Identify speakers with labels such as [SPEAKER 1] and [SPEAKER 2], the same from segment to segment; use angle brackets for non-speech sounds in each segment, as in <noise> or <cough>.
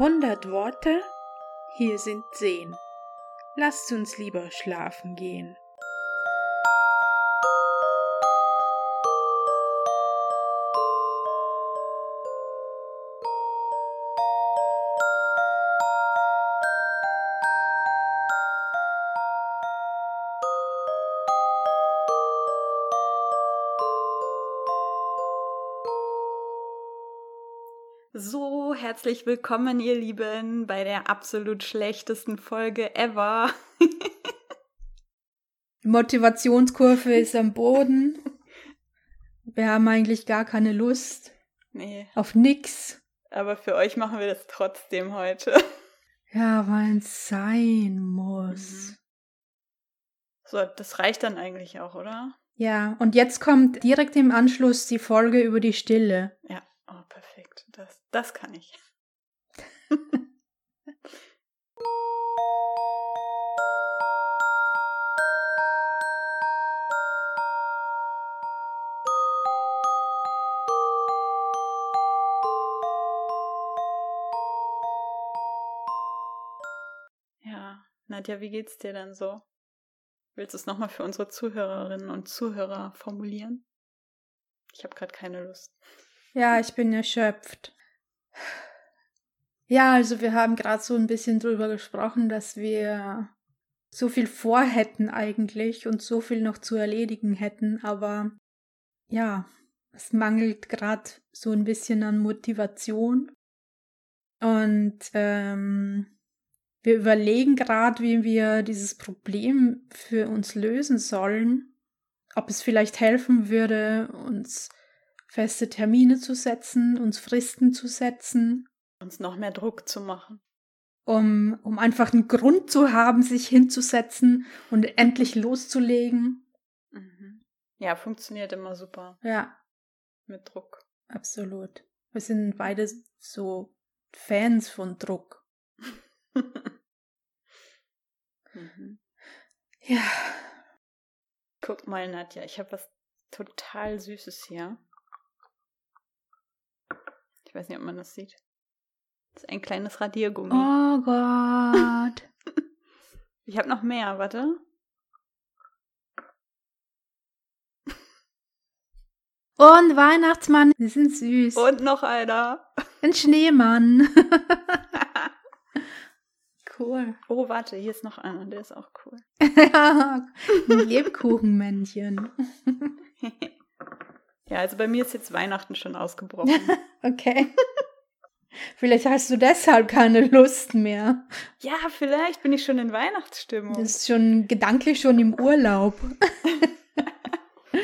[SPEAKER 1] Hundert Worte, hier sind zehn. Lasst uns lieber schlafen gehen.
[SPEAKER 2] Herzlich willkommen, ihr Lieben, bei der absolut schlechtesten Folge ever.
[SPEAKER 1] Die <laughs> Motivationskurve ist am Boden. Wir haben eigentlich gar keine Lust
[SPEAKER 2] nee,
[SPEAKER 1] auf nix.
[SPEAKER 2] aber für euch machen wir das trotzdem heute.
[SPEAKER 1] Ja, weil es sein muss.
[SPEAKER 2] Mhm. So, das reicht dann eigentlich auch, oder?
[SPEAKER 1] Ja, und jetzt kommt direkt im Anschluss die Folge über die Stille.
[SPEAKER 2] Ja, oh, perfekt. Das, das kann ich. <laughs> Ja, Nadja, wie geht's dir denn so? Willst du es nochmal für unsere Zuhörerinnen und Zuhörer formulieren? Ich habe gerade keine Lust.
[SPEAKER 1] Ja, ich bin erschöpft. Ja, also wir haben gerade so ein bisschen drüber gesprochen, dass wir so viel vorhätten eigentlich und so viel noch zu erledigen hätten, aber ja, es mangelt gerade so ein bisschen an Motivation. Und ähm, wir überlegen gerade, wie wir dieses Problem für uns lösen sollen. Ob es vielleicht helfen würde, uns feste Termine zu setzen, uns Fristen zu setzen,
[SPEAKER 2] Uns noch mehr Druck zu machen.
[SPEAKER 1] um, um einfach einen Grund zu haben, sich hinzusetzen und endlich loszulegen.
[SPEAKER 2] Mhm. Ja, funktioniert immer super
[SPEAKER 1] Ja,
[SPEAKER 2] mit Druck.
[SPEAKER 1] absolut. Wir sind beide so Fans von Druck. <laughs>
[SPEAKER 2] mhm.
[SPEAKER 1] Ja,
[SPEAKER 2] Guck mal, Nadja, ich habe was total Süßes hier. Ich weiß nicht, ob man das sieht. Das ist ein kleines Radiergummi.
[SPEAKER 1] oh Gott. <laughs>
[SPEAKER 2] Ich habe noch mehr, warte.
[SPEAKER 1] Und Weihnachtsmann, die sind süß.
[SPEAKER 2] Und noch einer.
[SPEAKER 1] Ein Schneemann. <laughs> cool.
[SPEAKER 2] Oh, warte, hier ist noch einer, der ist auch cool. <laughs>
[SPEAKER 1] ja, ein Lebkuchenmännchen.
[SPEAKER 2] ja, also bei mir ist jetzt Weihnachten schon ausgebrochen.
[SPEAKER 1] Okay. Vielleicht hast du deshalb keine Lust mehr.
[SPEAKER 2] ja, vielleicht bin ich schon in Weihnachtsstimmung.
[SPEAKER 1] Du bist schon gedanklich schon im Urlaub. <laughs>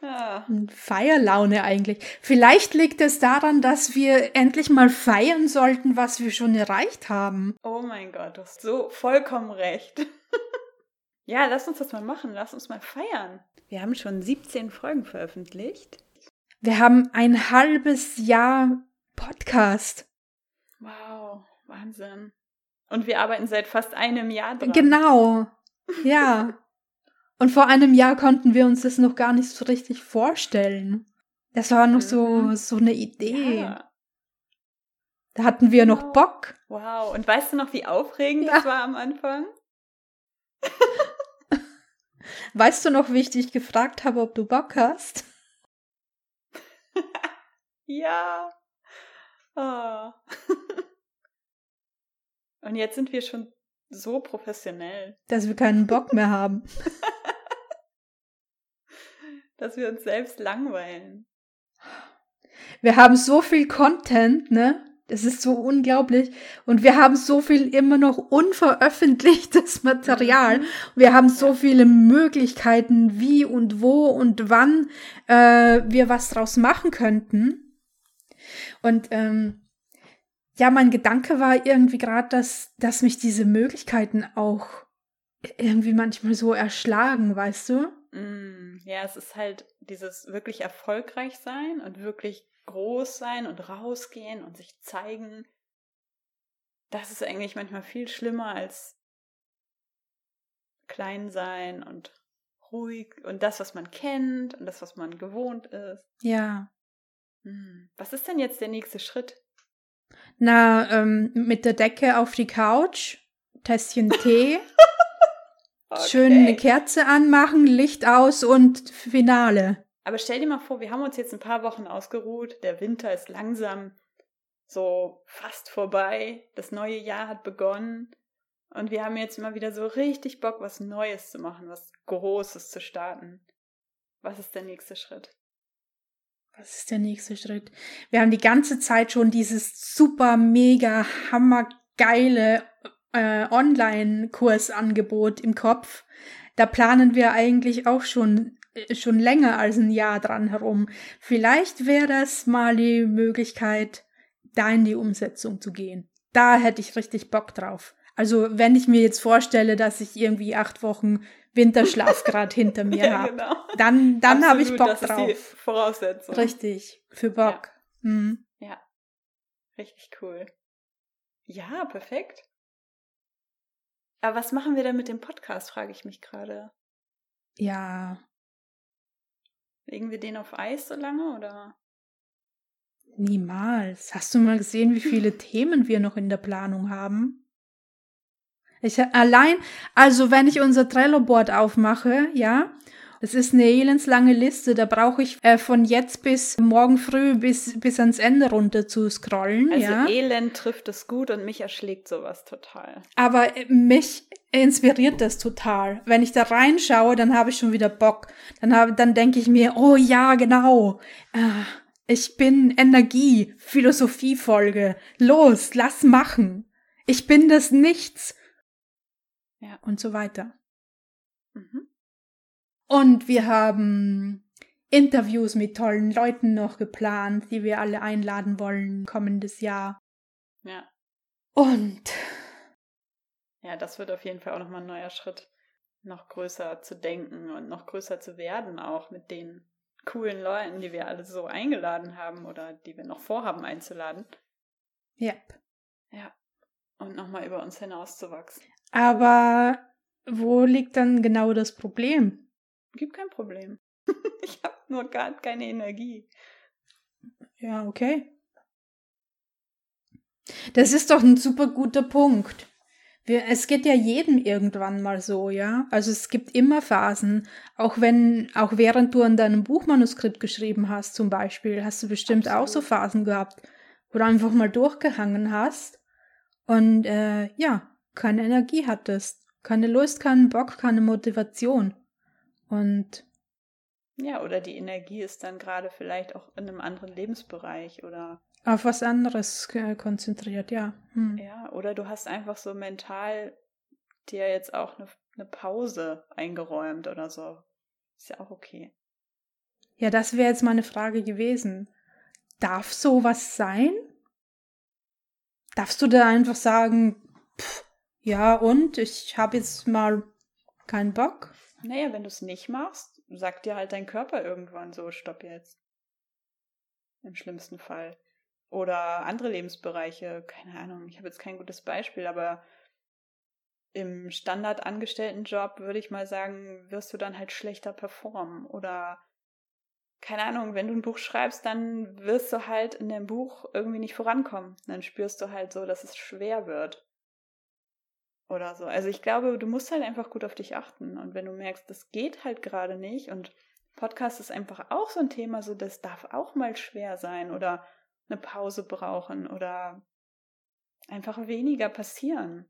[SPEAKER 2] ja.
[SPEAKER 1] Und Feierlaune eigentlich. Vielleicht liegt es daran, dass wir endlich mal feiern sollten, was wir schon erreicht haben.
[SPEAKER 2] Oh mein Gott, du hast so vollkommen recht. <laughs> ja, lass uns das mal machen. Lass uns mal feiern. Wir haben schon 17 Folgen veröffentlicht.
[SPEAKER 1] Wir haben ein halbes Jahr Podcast.
[SPEAKER 2] Wow, Wahnsinn. Und wir arbeiten seit fast einem Jahr dran.
[SPEAKER 1] Genau. Ja. <laughs> Und vor einem Jahr konnten wir uns das noch gar nicht so richtig vorstellen. Das war noch so,
[SPEAKER 2] Mhm.
[SPEAKER 1] so eine Idee.
[SPEAKER 2] Ja.
[SPEAKER 1] Da hatten wir noch. Bock.
[SPEAKER 2] Wow, und weißt du noch, wie aufregend
[SPEAKER 1] Ja.
[SPEAKER 2] das war am Anfang? <laughs>
[SPEAKER 1] Weißt du noch, wie ich dich gefragt habe, ob du Bock hast? <laughs>
[SPEAKER 2] Ja. Oh. <laughs> und jetzt sind wir schon so professionell,
[SPEAKER 1] Dass wir keinen Bock mehr haben. <laughs>
[SPEAKER 2] dass wir uns selbst langweilen.
[SPEAKER 1] Wir haben so viel Content, ne? Das ist so unglaublich. Und wir haben so viel immer noch unveröffentlichtes <laughs> Material.
[SPEAKER 2] Mhm.
[SPEAKER 1] Wir haben so viele Möglichkeiten, wie und wo und wann äh, wir was draus machen könnten. Und ähm, ja, mein Gedanke war irgendwie gerade, dass, dass mich diese Möglichkeiten auch irgendwie manchmal so erschlagen, weißt du?
[SPEAKER 2] Mm, ja, es ist halt dieses wirklich erfolgreich sein und wirklich groß sein und rausgehen und sich zeigen. Das ist eigentlich manchmal viel schlimmer als klein sein und ruhig und das, was man kennt und das, was man gewohnt ist.
[SPEAKER 1] Ja.
[SPEAKER 2] Hm. Was ist denn jetzt der nächste Schritt?
[SPEAKER 1] Na, ähm, mit der Decke auf die Couch, Tässchen <laughs> Tee, okay. schön eine Kerze anmachen, Licht aus und Finale.
[SPEAKER 2] Aber stell dir mal vor, wir haben uns jetzt ein paar Wochen ausgeruht, der Winter ist langsam so fast vorbei, das neue Jahr hat begonnen und wir haben jetzt mal wieder so richtig Bock, was Neues zu machen, was Großes zu starten. Was ist der nächste Schritt?
[SPEAKER 1] Was ist der nächste Schritt? Wir haben die ganze Zeit schon dieses super, mega, hammergeile äh, Online-Kursangebot im Kopf. Da planen wir eigentlich auch schon äh, schon länger als ein Jahr dran herum. Vielleicht wäre das mal die Möglichkeit, da in die Umsetzung zu gehen. Da hätte ich richtig Bock drauf. Also wenn ich mir jetzt vorstelle, dass ich irgendwie acht Wochen Winterschlaf gerade hinter <laughs> mir ja, habe. Genau. Dann, dann habe ich Bock das drauf. Ist die
[SPEAKER 2] Voraussetzung.
[SPEAKER 1] Richtig, für Bock.
[SPEAKER 2] Ja. Mhm. ja, richtig cool. Ja, perfekt. Aber was machen wir denn mit dem Podcast, frage ich mich gerade.
[SPEAKER 1] Ja.
[SPEAKER 2] Legen wir den auf Eis so lange oder?
[SPEAKER 1] Niemals. Hast du mal gesehen, wie viele <laughs> Themen wir noch in der Planung haben? Ich allein, also wenn ich unser Trello-Board aufmache, ja, das ist eine elendslange Liste, da brauche ich äh, von jetzt bis morgen früh bis, bis ans Ende runter zu scrollen.
[SPEAKER 2] Also
[SPEAKER 1] ja.
[SPEAKER 2] Elend trifft es gut und mich erschlägt sowas total.
[SPEAKER 1] Aber äh, mich inspiriert das total. Wenn ich da reinschaue, dann habe ich schon wieder Bock. Dann, habe, dann denke ich mir, oh ja, genau. Äh, ich bin Energie, Philosophiefolge. Los, lass machen. Ich bin das Nichts ja. und so weiter. Mhm. Und wir haben Interviews mit tollen Leuten noch geplant, die wir alle einladen wollen kommendes Jahr.
[SPEAKER 2] Ja.
[SPEAKER 1] Und
[SPEAKER 2] ja, das wird auf jeden Fall auch nochmal ein neuer Schritt, noch größer zu denken und noch größer zu werden, auch mit den coolen Leuten, die wir alle so eingeladen haben oder die wir noch vorhaben einzuladen.
[SPEAKER 1] Yep.
[SPEAKER 2] Ja. Und nochmal über uns hinauszuwachsen.
[SPEAKER 1] Aber wo liegt dann genau das Problem?
[SPEAKER 2] Gibt kein Problem. <laughs> ich habe nur gar keine Energie.
[SPEAKER 1] Ja, okay. Das ist doch ein super guter Punkt. Wir, es geht ja jedem irgendwann mal so, ja. Also es gibt immer Phasen, auch wenn, auch während du an deinem Buchmanuskript geschrieben hast, zum Beispiel, hast du bestimmt Absolut. auch so Phasen gehabt, wo du einfach mal durchgehangen hast und äh, ja, keine Energie hattest, keine Lust, keinen Bock, keine Motivation. Und
[SPEAKER 2] ja, oder die Energie ist dann gerade vielleicht auch in einem anderen Lebensbereich oder
[SPEAKER 1] auf was anderes konzentriert, ja.
[SPEAKER 2] Hm. Ja, oder du hast einfach so mental dir jetzt auch eine, eine Pause eingeräumt oder so. Ist ja auch okay.
[SPEAKER 1] Ja, das wäre jetzt meine Frage gewesen. Darf sowas sein? Darfst du da einfach sagen, pff, ja, und ich habe jetzt mal keinen Bock.
[SPEAKER 2] Naja, wenn du es nicht machst, sagt dir halt dein Körper irgendwann so, stopp jetzt. Im schlimmsten Fall. Oder andere Lebensbereiche, keine Ahnung, ich habe jetzt kein gutes Beispiel, aber im Standardangestelltenjob würde ich mal sagen, wirst du dann halt schlechter performen. Oder keine Ahnung, wenn du ein Buch schreibst, dann wirst du halt in dem Buch irgendwie nicht vorankommen. Dann spürst du halt so, dass es schwer wird oder so. Also ich glaube, du musst halt einfach gut auf dich achten. Und wenn du merkst, das geht halt gerade nicht und Podcast ist einfach auch so ein Thema, so das darf auch mal schwer sein oder eine Pause brauchen oder einfach weniger passieren.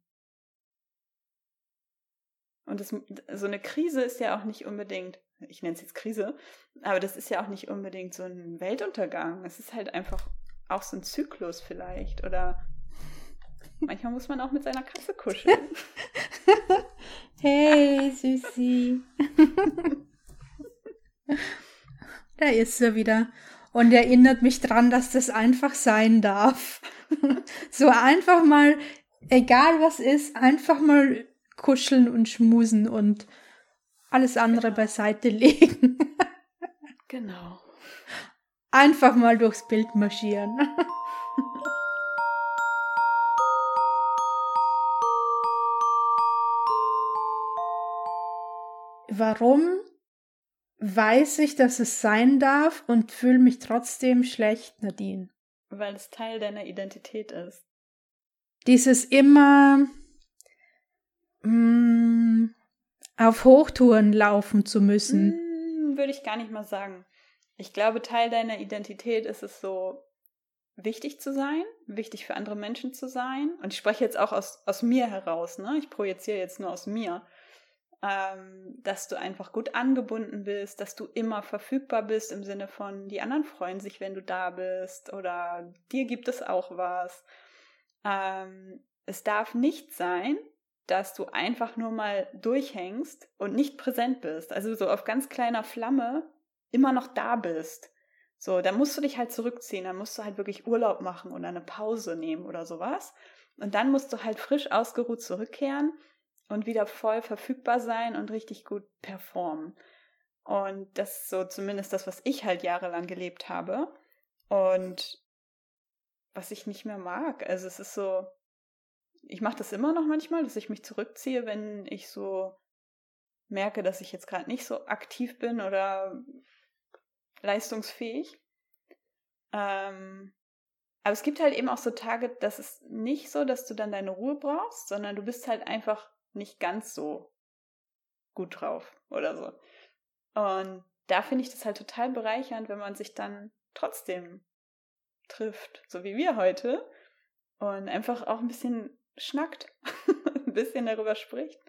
[SPEAKER 2] Und das, so eine Krise ist ja auch nicht unbedingt, ich nenne es jetzt Krise, aber das ist ja auch nicht unbedingt so ein Weltuntergang. Es ist halt einfach auch so ein Zyklus vielleicht oder Manchmal muss man auch mit seiner Katze kuscheln. <laughs>
[SPEAKER 1] hey, Süßi. da ist sie wieder. Und erinnert mich dran, dass das einfach sein darf. so einfach mal, egal was ist, einfach mal kuscheln und schmusen und alles andere genau. beiseite legen.
[SPEAKER 2] genau.
[SPEAKER 1] Einfach mal durchs Bild marschieren. <laughs> warum weiß ich, dass es sein darf und fühle mich trotzdem schlecht, Nadine?
[SPEAKER 2] weil es Teil deiner Identität ist.
[SPEAKER 1] Dieses immer mh, mm, auf Hochtouren laufen zu müssen.
[SPEAKER 2] Hm, würde ich gar nicht mal sagen. Ich glaube, Teil deiner Identität ist es so, wichtig zu sein, wichtig für andere Menschen zu sein. Und ich spreche jetzt auch aus, aus mir heraus, ne? Ich projiziere jetzt nur aus mir. Ähm, dass du einfach gut angebunden bist, dass du immer verfügbar bist im Sinne von, die anderen freuen sich, wenn du da bist oder dir gibt es auch was. Ähm, es darf nicht sein, dass du einfach nur mal durchhängst und nicht präsent bist. Also so auf ganz kleiner Flamme immer noch da bist. So, dann musst du dich halt zurückziehen, dann musst du halt wirklich Urlaub machen oder eine Pause nehmen oder sowas. Und dann musst du halt frisch ausgeruht zurückkehren und wieder voll verfügbar sein und richtig gut performen. Und das ist so zumindest das, was ich halt jahrelang gelebt habe. Und was ich nicht mehr mag. Also es ist so, ich mache das immer noch manchmal, dass ich mich zurückziehe, wenn ich so merke, dass ich jetzt gerade nicht so aktiv bin oder leistungsfähig. Ähm, aber es gibt halt eben auch so Tage, das ist nicht so, dass du dann deine Ruhe brauchst, sondern du bist halt einfach nicht ganz so gut drauf oder so. Und da finde ich das halt total bereichernd, wenn man sich dann trotzdem trifft, so wie wir heute, und einfach auch ein bisschen schnackt, <laughs> ein bisschen darüber spricht.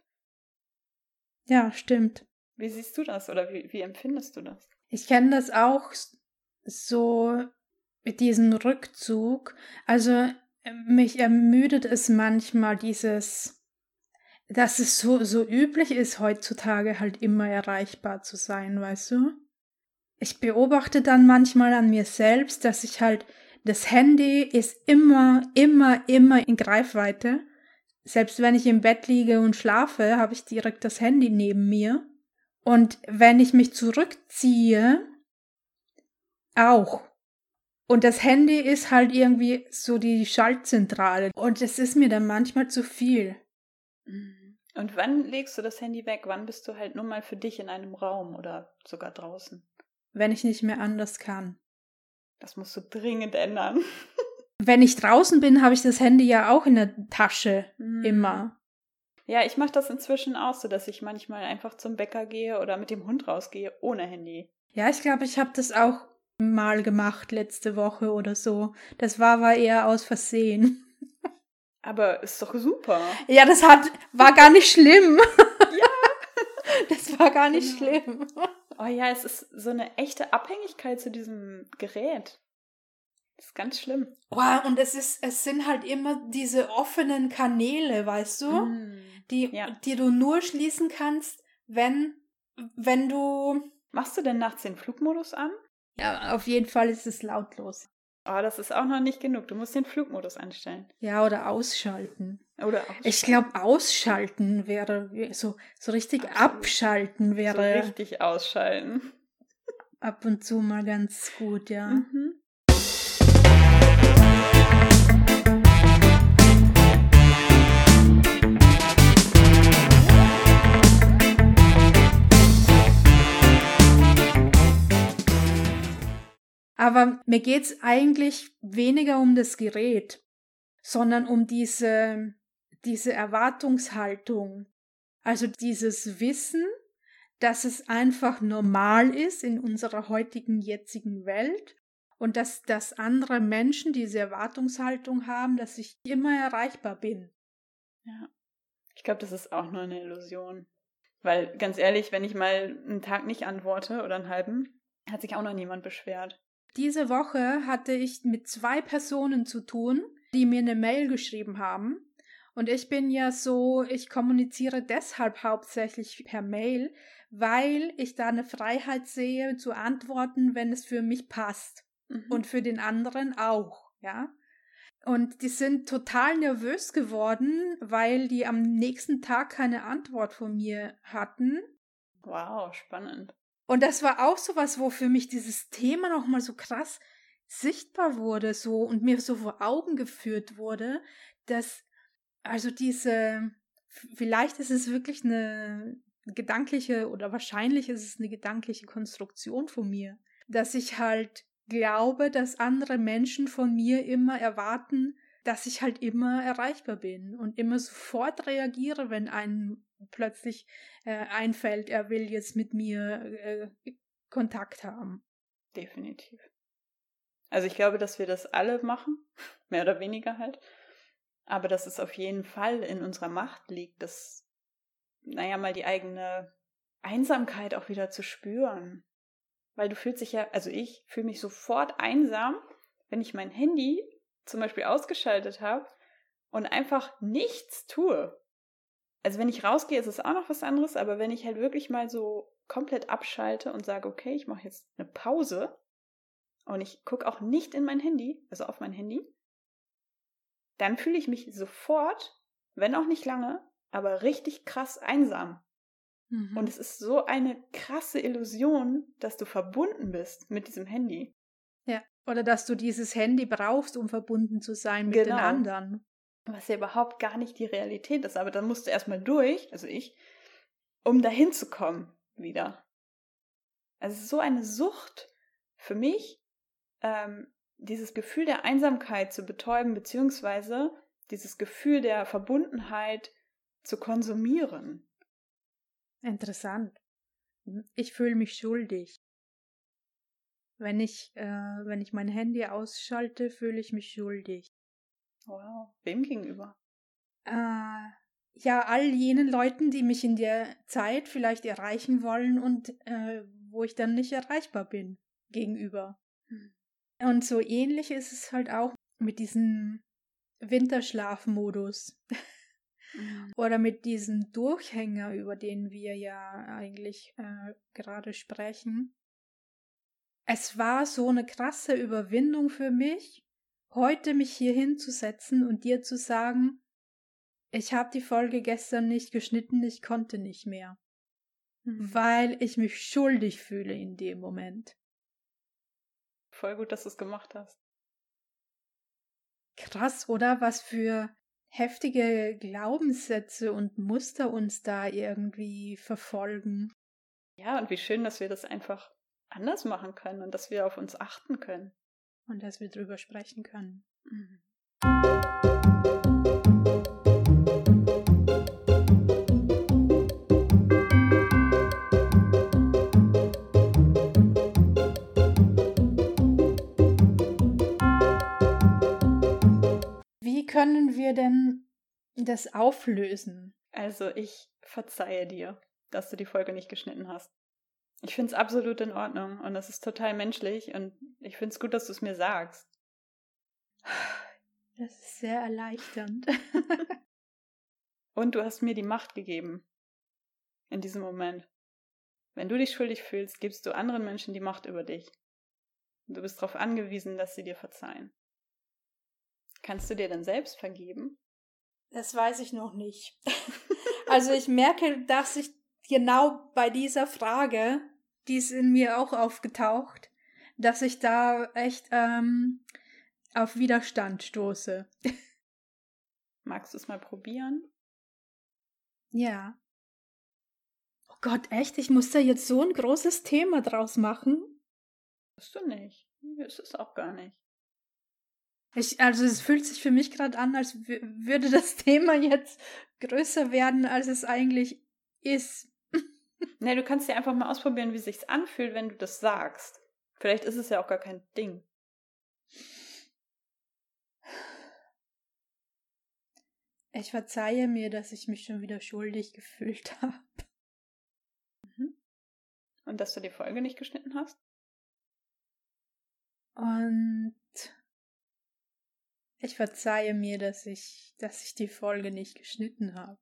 [SPEAKER 1] Ja, stimmt.
[SPEAKER 2] Wie siehst du das oder wie, wie empfindest du das?
[SPEAKER 1] Ich kenne das auch so mit diesem Rückzug. Also äh, mich ermüdet es manchmal dieses, dass es so, so üblich ist, heutzutage halt immer erreichbar zu sein, weißt du? Ich beobachte dann manchmal an mir selbst, dass ich halt, das Handy ist immer, immer, immer in Greifweite. Selbst wenn ich im Bett liege und schlafe, habe ich direkt das Handy neben mir. Und wenn ich mich zurückziehe, auch. Und das Handy ist halt irgendwie so die Schaltzentrale. Und es ist mir dann manchmal zu viel.
[SPEAKER 2] Mhm. Und wann legst du das Handy weg? Wann bist du halt nur mal für dich in einem Raum oder sogar draußen?
[SPEAKER 1] Wenn ich nicht mehr anders kann.
[SPEAKER 2] Das musst du dringend ändern. <laughs>
[SPEAKER 1] Wenn ich draußen bin, habe ich das Handy ja auch in der Tasche. Mhm. Immer.
[SPEAKER 2] Ja, ich mache das inzwischen auch so, dass ich manchmal einfach zum Bäcker gehe oder mit dem Hund rausgehe ohne Handy.
[SPEAKER 1] Ja, ich glaube, ich habe das auch mal gemacht letzte Woche oder so. Das war aber eher aus Versehen.
[SPEAKER 2] Aber ist doch super.
[SPEAKER 1] Ja, das hat war gar nicht schlimm. <laughs> Ja. Das war gar nicht genau. schlimm.
[SPEAKER 2] Oh ja, es ist so eine echte Abhängigkeit zu diesem Gerät. Das ist ganz schlimm.
[SPEAKER 1] Wow, und es ist, es sind halt immer diese offenen Kanäle, weißt du? Mm die, ja. die du nur schließen kannst, wenn, wenn du.
[SPEAKER 2] Machst du denn nachts den Flugmodus an?
[SPEAKER 1] Ja, auf jeden Fall ist es lautlos.
[SPEAKER 2] Oh, das ist auch noch nicht genug. Du musst den Flugmodus anstellen.
[SPEAKER 1] Ja, oder ausschalten.
[SPEAKER 2] Oder ausschalten.
[SPEAKER 1] Ich glaube, ausschalten wäre so, so richtig Absolut. abschalten wäre.
[SPEAKER 2] So richtig ausschalten.
[SPEAKER 1] Ab und zu mal ganz gut, ja. Mhm. Aber mir geht's eigentlich weniger um das Gerät, sondern um diese, diese Erwartungshaltung. Also dieses Wissen, dass es einfach normal ist in unserer heutigen, jetzigen Welt und dass, dass andere Menschen diese Erwartungshaltung haben, dass ich immer erreichbar bin.
[SPEAKER 2] Ja. Ich glaube, das ist auch nur eine Illusion. Weil ganz ehrlich, wenn ich mal einen Tag nicht antworte oder einen halben, hat sich auch noch niemand beschwert.
[SPEAKER 1] Diese Woche hatte ich mit zwei Personen zu tun, die mir eine Mail geschrieben haben. Und ich bin ja so, ich kommuniziere deshalb hauptsächlich per Mail, weil ich da eine Freiheit sehe zu antworten, wenn es für mich passt. Mhm. Und für den anderen auch, ja. Und die sind total nervös geworden, weil die am nächsten Tag keine Antwort von mir hatten.
[SPEAKER 2] Wow, spannend.
[SPEAKER 1] Und das war auch so was, wo für mich dieses Thema nochmal so krass sichtbar wurde, so und mir so vor Augen geführt wurde, dass also diese, vielleicht ist es wirklich eine gedankliche oder wahrscheinlich ist es eine gedankliche Konstruktion von mir, dass ich halt glaube, dass andere Menschen von mir immer erwarten, dass ich halt immer erreichbar bin und immer sofort reagiere, wenn einem plötzlich äh, einfällt, er will jetzt mit mir äh, Kontakt haben.
[SPEAKER 2] Definitiv. Also ich glaube, dass wir das alle machen, <laughs> mehr oder weniger halt. Aber dass es auf jeden Fall in unserer Macht liegt, das, naja, mal die eigene Einsamkeit auch wieder zu spüren. Weil du fühlst dich ja, also ich fühle mich sofort einsam, wenn ich mein Handy zum Beispiel ausgeschaltet habe und einfach nichts tue. Also wenn ich rausgehe, ist es auch noch was anderes, aber wenn ich halt wirklich mal so komplett abschalte und sage, okay, ich mache jetzt eine Pause und ich gucke auch nicht in mein Handy, also auf mein Handy, dann fühle ich mich sofort, wenn auch nicht lange, aber richtig krass einsam. Mhm. Und es ist so eine krasse Illusion, dass du verbunden bist mit diesem Handy.
[SPEAKER 1] Ja, oder dass du dieses Handy brauchst, um verbunden zu sein mit genau. den anderen.
[SPEAKER 2] Was ja überhaupt gar nicht die Realität ist, aber dann musst du erstmal durch, also ich, um dahin zu kommen wieder. Also so eine Sucht für mich, ähm, dieses Gefühl der Einsamkeit zu betäuben, beziehungsweise dieses Gefühl der Verbundenheit zu konsumieren.
[SPEAKER 1] Interessant. Ich fühle mich schuldig. Wenn ich, äh, wenn ich mein Handy ausschalte, fühle ich mich schuldig.
[SPEAKER 2] Wow. Wem gegenüber?
[SPEAKER 1] Äh, ja, all jenen Leuten, die mich in der Zeit vielleicht erreichen wollen und äh, wo ich dann nicht erreichbar bin gegenüber. Hm. Und so ähnlich ist es halt auch mit diesem Winterschlafmodus. Mhm. Oder mit diesem Durchhänger, über den wir ja eigentlich äh, gerade sprechen. Es war so eine krasse Überwindung für mich, heute mich hier hinzusetzen und dir zu sagen, ich habe die Folge gestern nicht geschnitten, ich konnte nicht mehr. Mhm. Weil ich mich schuldig fühle in dem Moment.
[SPEAKER 2] Voll gut, dass du es gemacht hast.
[SPEAKER 1] Krass, oder? Was für heftige Glaubenssätze und Muster uns da irgendwie verfolgen.
[SPEAKER 2] Ja, und wie schön, dass wir das einfach anders machen können und dass wir auf uns achten können.
[SPEAKER 1] Und dass wir drüber sprechen können. Mhm. können wir denn das auflösen?
[SPEAKER 2] Also ich verzeihe dir, dass du die Folge nicht geschnitten hast. Ich finde es absolut in Ordnung und es ist total menschlich und ich finde es gut, dass du es mir sagst. <sighs>
[SPEAKER 1] Das ist sehr erleichternd. <laughs>
[SPEAKER 2] und du hast mir die Macht gegeben. In diesem Moment. Wenn du dich schuldig fühlst, gibst du anderen Menschen die Macht über dich. Und du bist darauf angewiesen, dass sie dir verzeihen. Kannst du dir dann selbst vergeben?
[SPEAKER 1] Das weiß ich noch nicht. <laughs> also ich merke, dass ich genau bei dieser Frage, die ist in mir auch aufgetaucht, dass ich da echt ähm, auf Widerstand stoße. <laughs>
[SPEAKER 2] Magst du es mal probieren?
[SPEAKER 1] Ja. Oh Gott, echt? Ich muss da jetzt so ein großes Thema draus machen?
[SPEAKER 2] Musst du nicht. Ist es auch gar nicht.
[SPEAKER 1] Ich, also es fühlt sich für mich gerade an, als würde das <laughs> Thema jetzt größer werden, als es eigentlich ist.
[SPEAKER 2] Nee, du kannst ja einfach mal ausprobieren, wie es sich anfühlt, wenn du das sagst. Vielleicht ist es ja auch gar kein Ding.
[SPEAKER 1] Ich verzeihe mir, dass ich mich schon wieder schuldig gefühlt <laughs> habe.
[SPEAKER 2] Mhm. Und dass du die Folge nicht geschnitten hast?
[SPEAKER 1] Und ich verzeihe mir, dass ich, dass ich die Folge nicht geschnitten habe.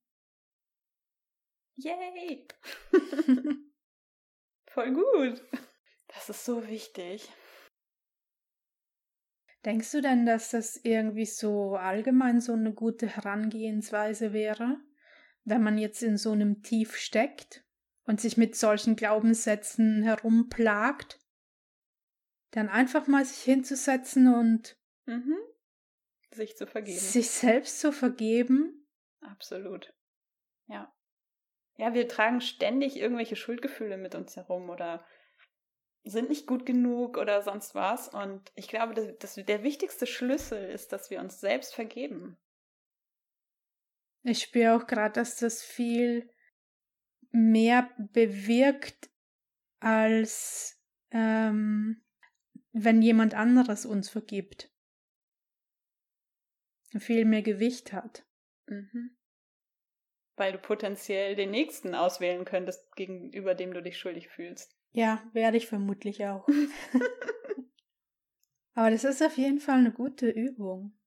[SPEAKER 2] Yay! <laughs> Voll gut. Das ist so wichtig.
[SPEAKER 1] Denkst du denn, dass das irgendwie so allgemein so eine gute Herangehensweise wäre, wenn man jetzt in so einem Tief steckt und sich mit solchen Glaubenssätzen herumplagt, dann einfach mal sich hinzusetzen und
[SPEAKER 2] mhm. Sich zu vergeben.
[SPEAKER 1] Sich selbst zu vergeben?
[SPEAKER 2] Absolut. Ja. Ja, wir tragen ständig irgendwelche Schuldgefühle mit uns herum oder sind nicht gut genug oder sonst was. Und ich glaube, dass, dass der wichtigste Schlüssel ist, dass wir uns selbst vergeben.
[SPEAKER 1] Ich spüre auch gerade, dass das viel mehr bewirkt, als ähm, wenn jemand anderes uns vergibt. Viel mehr Gewicht hat.
[SPEAKER 2] Mhm. Weil du potenziell den nächsten auswählen könntest, gegenüber dem du dich schuldig fühlst.
[SPEAKER 1] Ja, werde ich vermutlich auch. <laughs> Aber das ist auf jeden Fall eine gute Übung.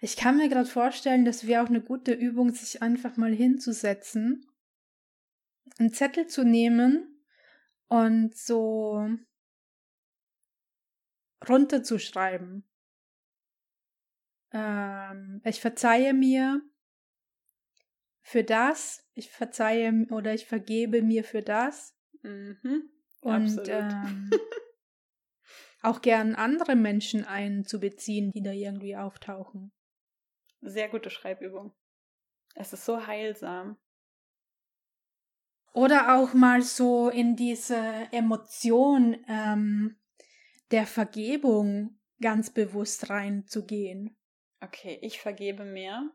[SPEAKER 1] Ich kann mir gerade vorstellen, dass wäre auch eine gute Übung, sich einfach mal hinzusetzen, einen Zettel zu nehmen und so runterzuschreiben. Ähm, ich verzeihe mir für das, ich verzeihe oder ich vergebe mir für das. Mhm, und ähm, <laughs> auch gern andere Menschen einzubeziehen, die da irgendwie auftauchen.
[SPEAKER 2] Sehr gute Schreibübung. Es ist so heilsam.
[SPEAKER 1] Oder auch mal so in diese Emotion ähm, der Vergebung ganz bewusst reinzugehen.
[SPEAKER 2] Okay, ich vergebe mir.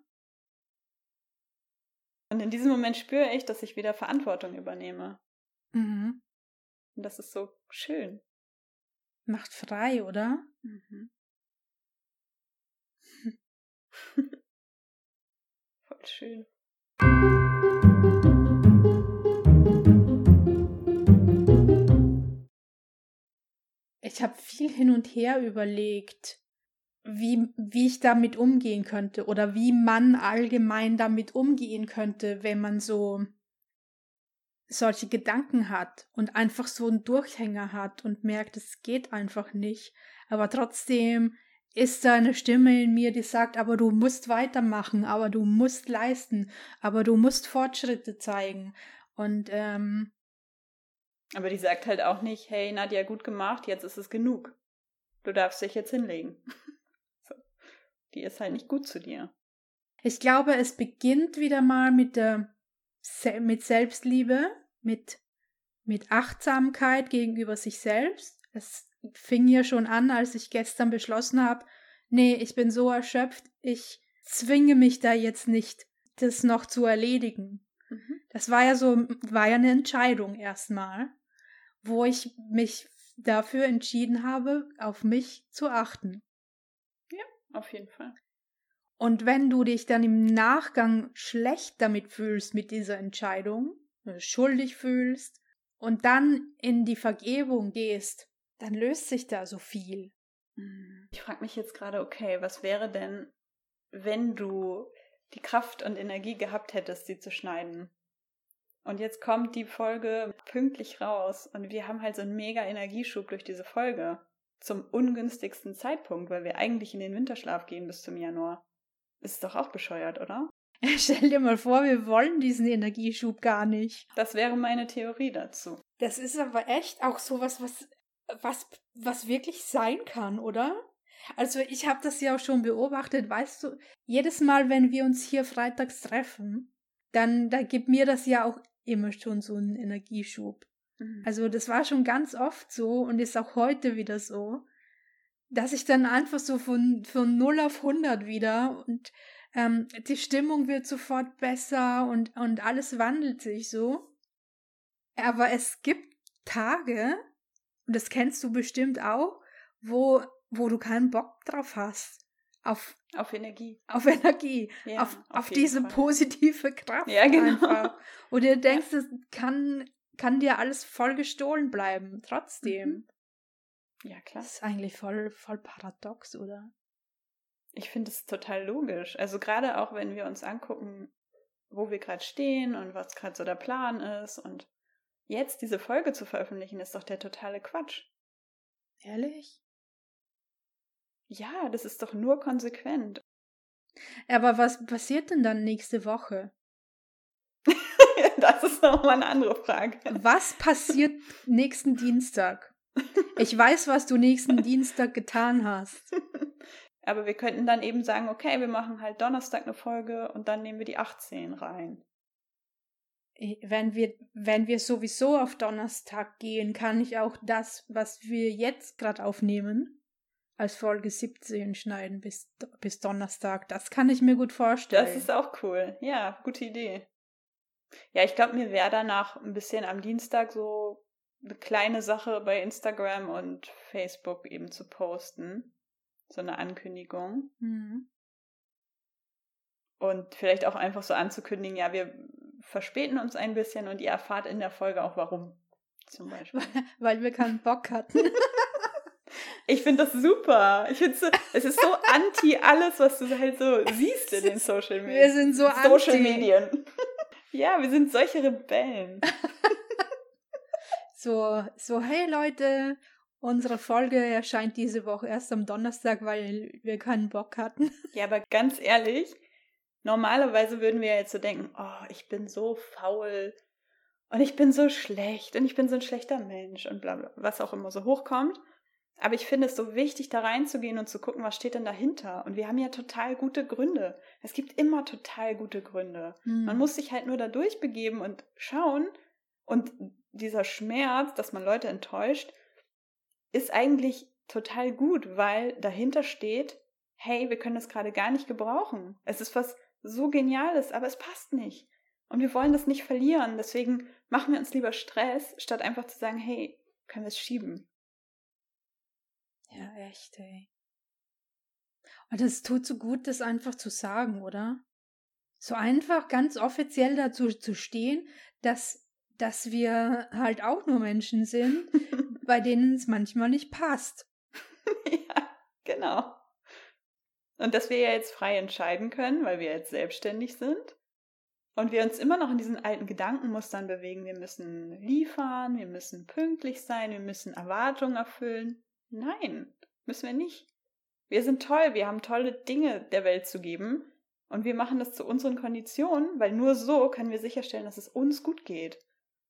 [SPEAKER 2] Und in diesem Moment spüre ich, dass ich wieder Verantwortung übernehme. Mhm. Und das ist so schön.
[SPEAKER 1] Macht frei, oder? Mhm. <laughs>
[SPEAKER 2] Voll schön.
[SPEAKER 1] Ich habe viel hin und her überlegt, wie, wie ich damit umgehen könnte oder wie man allgemein damit umgehen könnte, wenn man so solche Gedanken hat und einfach so einen Durchhänger hat und merkt, es geht einfach nicht. Aber trotzdem ist da eine Stimme in mir, die sagt, aber du musst weitermachen, aber du musst leisten, aber du musst Fortschritte zeigen. Und ähm,
[SPEAKER 2] aber die sagt halt auch nicht, hey Nadja, gut gemacht, jetzt ist es genug. Du darfst dich jetzt hinlegen. Die ist halt nicht gut zu dir.
[SPEAKER 1] Ich glaube, es beginnt wieder mal mit der mit Selbstliebe, mit mit Achtsamkeit gegenüber sich selbst. Es fing ja schon an, als ich gestern beschlossen habe, nee, ich bin so erschöpft, ich zwinge mich da jetzt nicht, das noch zu erledigen. Mhm. Das war ja so, war ja eine Entscheidung erstmal, wo ich mich dafür entschieden habe, auf mich zu achten.
[SPEAKER 2] Auf jeden Fall.
[SPEAKER 1] Und wenn du dich dann im Nachgang schlecht damit fühlst mit dieser Entscheidung, schuldig fühlst und dann in die Vergebung gehst, dann löst sich da so viel.
[SPEAKER 2] Hm. Ich frage mich jetzt gerade, okay, was wäre denn, wenn du die Kraft und Energie gehabt hättest, sie zu schneiden? Und jetzt kommt die Folge pünktlich raus und wir haben halt so einen mega Energieschub durch diese Folge. Zum ungünstigsten Zeitpunkt, weil wir eigentlich in den Winterschlaf gehen bis zum Januar. Ist doch auch bescheuert, oder? <laughs>
[SPEAKER 1] Stell dir mal vor, wir wollen diesen Energieschub gar nicht.
[SPEAKER 2] Das wäre meine Theorie dazu.
[SPEAKER 1] Das ist aber echt auch sowas, was, was, was wirklich sein kann, oder? Also ich habe das ja auch schon beobachtet, weißt du, jedes Mal, wenn wir uns hier freitags treffen, dann da gibt mir das ja auch immer schon so einen Energieschub. Mhm. Also das war schon ganz oft so und ist auch heute wieder so, dass ich dann einfach so von, von 0 auf 100 wieder und ähm, die Stimmung wird sofort besser und, und alles wandelt sich so. Aber es gibt Tage, und das kennst du bestimmt auch, wo, wo du keinen Bock drauf hast. Auf,
[SPEAKER 2] auf Energie.
[SPEAKER 1] Auf Energie. Ja, auf, auf, auf diese Fall. positive Kraft. Ja, genau. Einfach. Und du denkst, es kann, kann dir alles voll gestohlen bleiben, trotzdem. Mhm.
[SPEAKER 2] Ja, klar.
[SPEAKER 1] Das ist eigentlich voll, voll paradox, oder?
[SPEAKER 2] Ich finde es total logisch. Also gerade auch, wenn wir uns angucken, wo wir gerade stehen und was gerade so der Plan ist und jetzt diese Folge zu veröffentlichen, ist doch der totale Quatsch.
[SPEAKER 1] Ehrlich?
[SPEAKER 2] Ja, das ist doch nur konsequent.
[SPEAKER 1] Aber was passiert denn dann nächste Woche?
[SPEAKER 2] Das ist nochmal eine andere Frage.
[SPEAKER 1] Was passiert nächsten Dienstag? Ich weiß, was du nächsten Dienstag getan hast.
[SPEAKER 2] Aber wir könnten dann eben sagen, okay, wir machen halt Donnerstag eine Folge und dann nehmen wir die 18 rein.
[SPEAKER 1] wenn wir, wenn wir sowieso auf Donnerstag gehen, kann ich auch das, was wir jetzt gerade aufnehmen, als Folge 17 schneiden bis, bis Donnerstag. Das kann ich mir gut vorstellen.
[SPEAKER 2] Das ist auch cool. Ja, gute Idee. Ja, ich glaube, mir wäre danach ein bisschen am Dienstag so eine kleine Sache bei Instagram und Facebook eben zu posten. So eine Ankündigung. Mhm. Und vielleicht auch einfach so anzukündigen, ja, wir verspäten uns ein bisschen und ihr erfahrt in der Folge auch warum. Zum Beispiel.
[SPEAKER 1] Weil wir keinen Bock hatten.
[SPEAKER 2] Ich finde das super. Ich finde so, es ist so anti alles, was du halt so siehst in den Social Medien.
[SPEAKER 1] Wir sind so
[SPEAKER 2] Social
[SPEAKER 1] anti.
[SPEAKER 2] Medien. Ja, wir sind solche Rebellen. <laughs>
[SPEAKER 1] So, so, hey Leute, unsere Folge erscheint diese Woche erst am Donnerstag, weil wir keinen Bock hatten. <laughs>
[SPEAKER 2] Ja, aber ganz ehrlich, normalerweise würden wir jetzt so denken, oh, ich bin so faul und ich bin so schlecht und ich bin so ein schlechter Mensch und bla bla, was auch immer so hochkommt. Aber ich finde es so wichtig, da reinzugehen und zu gucken, was steht denn dahinter. Und wir haben ja total gute Gründe. Es gibt immer total gute Gründe. Hm. Man muss sich halt nur da durchbegeben und schauen. Und dieser Schmerz, dass man Leute enttäuscht, ist eigentlich total gut, weil dahinter steht, hey, wir können das gerade gar nicht gebrauchen. Es ist was so Geniales, aber es passt nicht. Und wir wollen das nicht verlieren. Deswegen machen wir uns lieber Stress, statt einfach zu sagen, hey, können wir es schieben.
[SPEAKER 1] Ja, echt, ey. Und es tut so gut, das einfach zu sagen, oder? So einfach ganz offiziell dazu zu stehen, dass, dass wir halt auch nur Menschen sind, <laughs> bei denen es manchmal nicht passt. <laughs>
[SPEAKER 2] ja, genau. Und dass wir ja jetzt frei entscheiden können, weil wir jetzt selbstständig sind. Und wir uns immer noch in diesen alten Gedankenmustern bewegen. Wir müssen liefern, wir müssen pünktlich sein, wir müssen Erwartungen erfüllen. Nein, müssen wir nicht. Wir sind toll, wir haben tolle Dinge der Welt zu geben und wir machen das zu unseren Konditionen, weil nur so können wir sicherstellen, dass es uns gut geht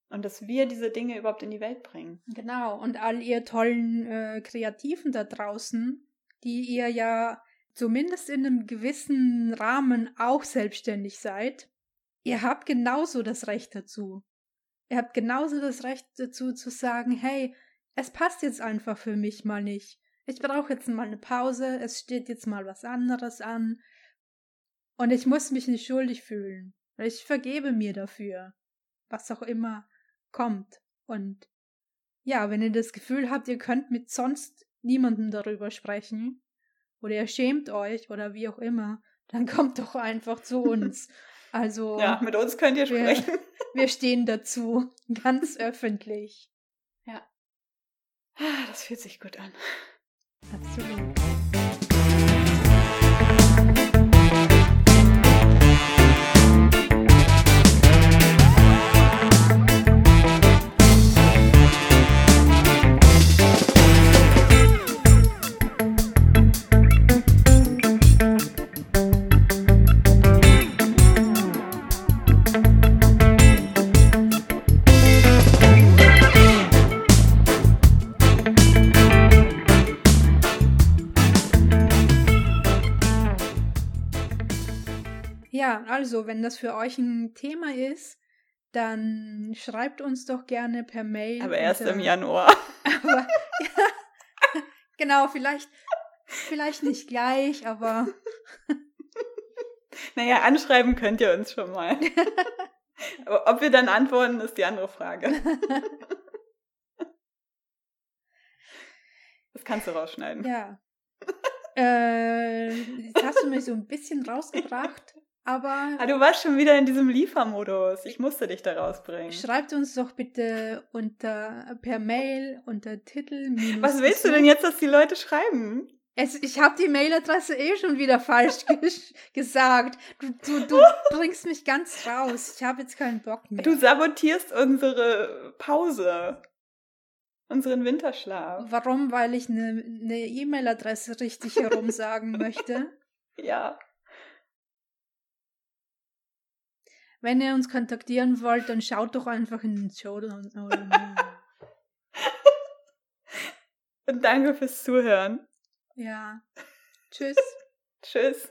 [SPEAKER 2] und dass wir diese Dinge überhaupt in die Welt bringen.
[SPEAKER 1] Genau, und all ihr tollen äh, Kreativen da draußen, die ihr ja zumindest in einem gewissen Rahmen auch selbstständig seid, ihr habt genauso das Recht dazu. Ihr habt genauso das Recht dazu zu sagen, hey, es passt jetzt einfach für mich mal nicht. Ich brauche jetzt mal eine Pause, es steht jetzt mal was anderes an. Und ich muss mich nicht schuldig fühlen. Ich vergebe mir dafür. Was auch immer kommt. Und ja, wenn ihr das Gefühl habt, ihr könnt mit sonst niemandem darüber sprechen, oder ihr schämt euch oder wie auch immer, dann <laughs> kommt doch einfach zu uns. Also.
[SPEAKER 2] Ja, mit uns könnt ihr sprechen.
[SPEAKER 1] Wir, wir stehen dazu. <laughs> Ganz öffentlich.
[SPEAKER 2] Ah, das fühlt sich gut an.
[SPEAKER 1] Absolut. Also, wenn das für euch ein Thema ist, dann schreibt uns doch gerne per Mail.
[SPEAKER 2] Aber erst im Januar. <laughs> Aber,
[SPEAKER 1] ja, <laughs> genau, vielleicht, vielleicht nicht gleich, aber. <laughs>
[SPEAKER 2] Naja, anschreiben könnt ihr uns schon mal. Aber ob wir dann antworten, ist die andere Frage. Das kannst du rausschneiden.
[SPEAKER 1] Ja. äh, jetzt hast du mich so ein bisschen rausgebracht. Aber.
[SPEAKER 2] Ah, du warst schon wieder in diesem Liefermodus. Ich musste dich da rausbringen.
[SPEAKER 1] Schreibt uns doch bitte unter per Mail unter Titel.
[SPEAKER 2] Was willst du denn jetzt, dass die Leute schreiben?
[SPEAKER 1] Es, ich habe die Mailadresse eh schon wieder falsch <laughs> gesagt. Du, du, du <laughs> bringst mich ganz raus. Ich habe jetzt keinen Bock mehr.
[SPEAKER 2] Du sabotierst unsere Pause. Unseren Winterschlaf.
[SPEAKER 1] Warum? Weil ich eine ne, E-Mail-Adresse richtig herum sagen möchte. <laughs>
[SPEAKER 2] Ja.
[SPEAKER 1] Wenn ihr uns kontaktieren wollt, dann schaut doch einfach in den Show. <laughs>
[SPEAKER 2] Und danke fürs Zuhören.
[SPEAKER 1] Ja. Tschüss. <laughs>
[SPEAKER 2] Tschüss.